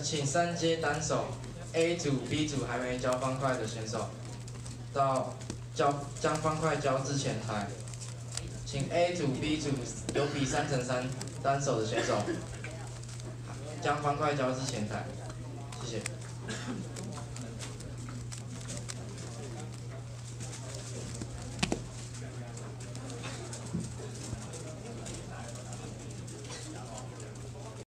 请三阶单手 a 组 b 组还没交方块的选手到交将方块交至前台。请 a 组 b 组有比三乘三单手的选手将方块交至前台。谢谢。